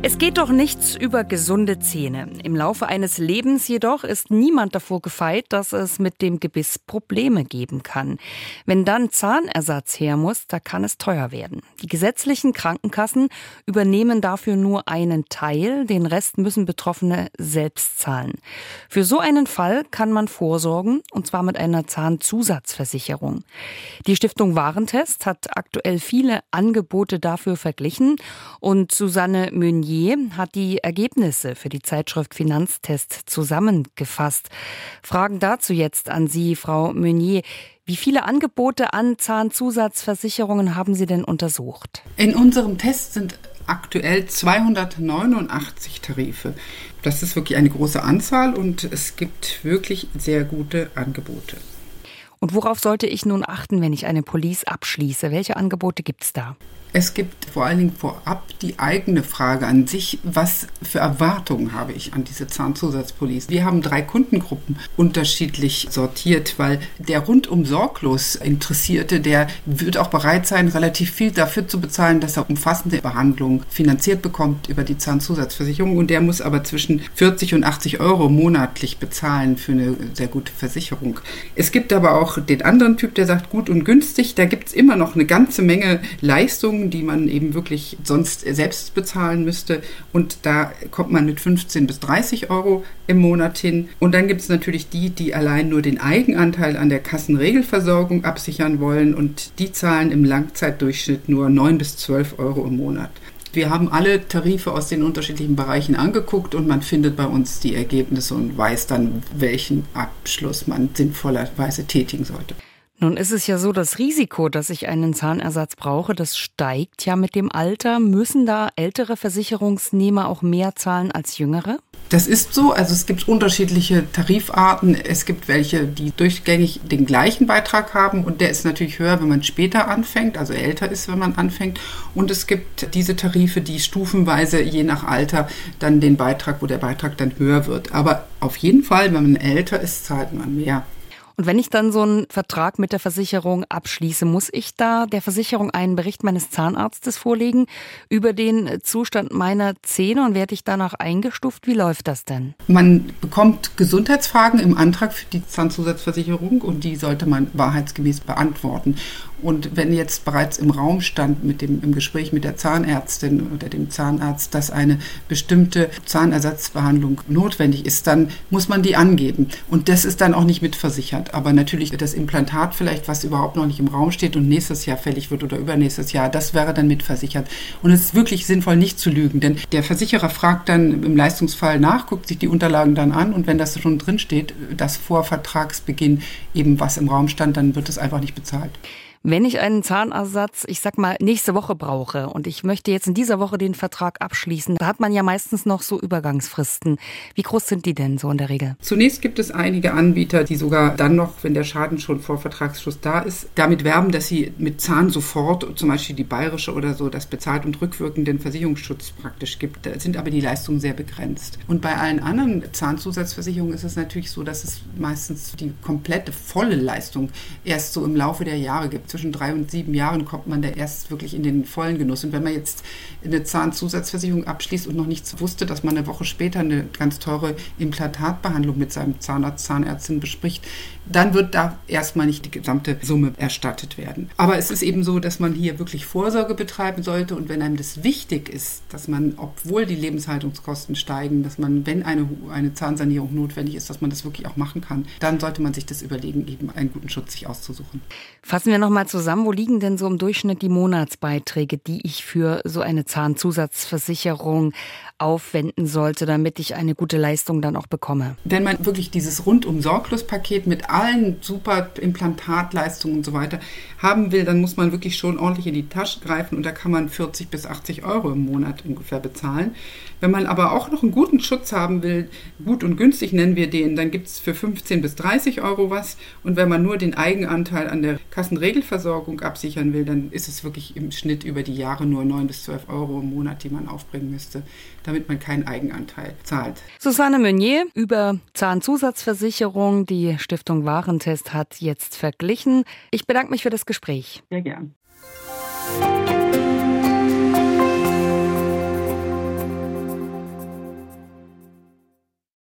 Es geht doch nichts über gesunde Zähne. Im Laufe eines Lebens jedoch ist niemand davor gefeit, dass es mit dem Gebiss Probleme geben kann. Wenn dann Zahnersatz her muss, da kann es teuer werden. Die gesetzlichen Krankenkassen übernehmen dafür nur einen Teil, den Rest müssen Betroffene selbst zahlen. Für so einen Fall kann man vorsorgen, und zwar mit einer Zahnzusatzversicherung. Die Stiftung Warentest hat aktuell viele Angebote dafür verglichen und Susanne Meunier Hat die Ergebnisse für die Zeitschrift Finanztest zusammengefasst. Fragen dazu jetzt an Sie, Frau Meunier. Wie viele Angebote an Zahnzusatzversicherungen haben Sie denn untersucht? In unserem Test sind aktuell 289 Tarife. Das ist wirklich eine große Anzahl und es gibt wirklich sehr gute Angebote. Und worauf sollte ich nun achten, wenn ich eine Police abschließe? Welche Angebote gibt es da? Es gibt vor allen Dingen vorab die eigene Frage an sich, was für Erwartungen habe ich an diese Zahnzusatzpolice? Wir haben drei Kundengruppen unterschiedlich sortiert, weil der rundum sorglos Interessierte, der wird auch bereit sein, relativ viel dafür zu bezahlen, dass er umfassende Behandlung finanziert bekommt über die Zahnzusatzversicherung und der muss aber zwischen 40 und 80 Euro monatlich bezahlen für eine sehr gute Versicherung. Es gibt aber auch den anderen Typ, der sagt, gut und günstig, da gibt es immer noch eine ganze Menge Leistungen, Leistungen, die man eben wirklich sonst selbst bezahlen müsste. Und da kommt man mit 15 bis 30 Euro im Monat hin. Und dann gibt es natürlich die, die allein nur den Eigenanteil an der Kassenregelversorgung absichern wollen und die zahlen im Langzeitdurchschnitt nur 9 bis 12 Euro im Monat. Wir haben alle Tarife aus den unterschiedlichen Bereichen angeguckt und man findet bei uns die Ergebnisse und weiß dann, welchen Abschluss man sinnvollerweise tätigen sollte. Nun ist es ja so, das Risiko, dass ich einen Zahnersatz brauche, das steigt ja mit dem Alter. Müssen da ältere Versicherungsnehmer auch mehr zahlen als jüngere? Das ist so. Also es gibt unterschiedliche Tarifarten. Es gibt welche, die durchgängig den gleichen Beitrag haben und der ist natürlich höher, wenn man später anfängt, also älter ist, wenn man anfängt. Und es gibt diese Tarife, die stufenweise je nach Alter dann den Beitrag, wo der Beitrag dann höher wird. Aber auf jeden Fall, wenn man älter ist, zahlt man mehr. Und wenn ich dann so einen Vertrag mit der Versicherung abschließe, muss ich da der Versicherung einen Bericht meines Zahnarztes vorlegen über den Zustand meiner Zähne und werde ich danach eingestuft? Wie läuft das denn? Man bekommt Gesundheitsfragen im Antrag für die Zahnzusatzversicherung und die sollte man wahrheitsgemäß beantworten. Und wenn jetzt bereits im Raum stand mit dem, im Gespräch mit der Zahnärztin oder dem Zahnarzt, dass eine bestimmte Zahnersatzbehandlung notwendig ist, dann muss man die angeben. Und das ist dann auch nicht mitversichert aber natürlich das Implantat vielleicht, was überhaupt noch nicht im Raum steht und nächstes Jahr fällig wird oder übernächstes Jahr, das wäre dann mitversichert. Und es ist wirklich sinnvoll, nicht zu lügen, denn der Versicherer fragt dann im Leistungsfall nach, guckt sich die Unterlagen dann an und wenn das schon drin steht, dass vor Vertragsbeginn eben was im Raum stand, dann wird es einfach nicht bezahlt. Wenn ich einen Zahnersatz, ich sag mal, nächste Woche brauche und ich möchte jetzt in dieser Woche den Vertrag abschließen, da hat man ja meistens noch so Übergangsfristen. Wie groß sind die denn so in der Regel? Zunächst gibt es einige Anbieter, die sogar dann noch, wenn der Schaden schon vor Vertragsschluss da ist, damit werben, dass sie mit Zahn sofort, zum Beispiel die bayerische oder so, das bezahlt und rückwirkenden Versicherungsschutz praktisch gibt. Da sind aber die Leistungen sehr begrenzt. Und bei allen anderen Zahnzusatzversicherungen ist es natürlich so, dass es meistens die komplette volle Leistung erst so im Laufe der Jahre gibt zwischen drei und sieben Jahren kommt man da erst wirklich in den vollen Genuss. Und wenn man jetzt eine Zahnzusatzversicherung abschließt und noch nichts wusste, dass man eine Woche später eine ganz teure Implantatbehandlung mit seinem Zahnarzt, Zahnärztin bespricht, dann wird da erstmal nicht die gesamte Summe erstattet werden. Aber es ist eben so, dass man hier wirklich Vorsorge betreiben sollte und wenn einem das wichtig ist, dass man, obwohl die Lebenshaltungskosten steigen, dass man, wenn eine, eine Zahnsanierung notwendig ist, dass man das wirklich auch machen kann, dann sollte man sich das überlegen, eben einen guten Schutz sich auszusuchen. Fassen wir nochmal zusammen, wo liegen denn so im Durchschnitt die Monatsbeiträge, die ich für so eine Zahnzusatzversicherung aufwenden sollte, damit ich eine gute Leistung dann auch bekomme. Wenn man wirklich dieses rundum sorglos Paket mit allen super Implantatleistungen und so weiter haben will, dann muss man wirklich schon ordentlich in die Tasche greifen und da kann man 40 bis 80 Euro im Monat ungefähr bezahlen. Wenn man aber auch noch einen guten Schutz haben will, gut und günstig nennen wir den, dann gibt es für 15 bis 30 Euro was und wenn man nur den Eigenanteil an der Kassenregelversorgung absichern will, dann ist es wirklich im Schnitt über die Jahre nur 9 bis 12 Euro im Monat, die man aufbringen müsste damit man keinen Eigenanteil zahlt. Susanne Meunier über Zahnzusatzversicherung. Die Stiftung Warentest hat jetzt verglichen. Ich bedanke mich für das Gespräch. Sehr gern.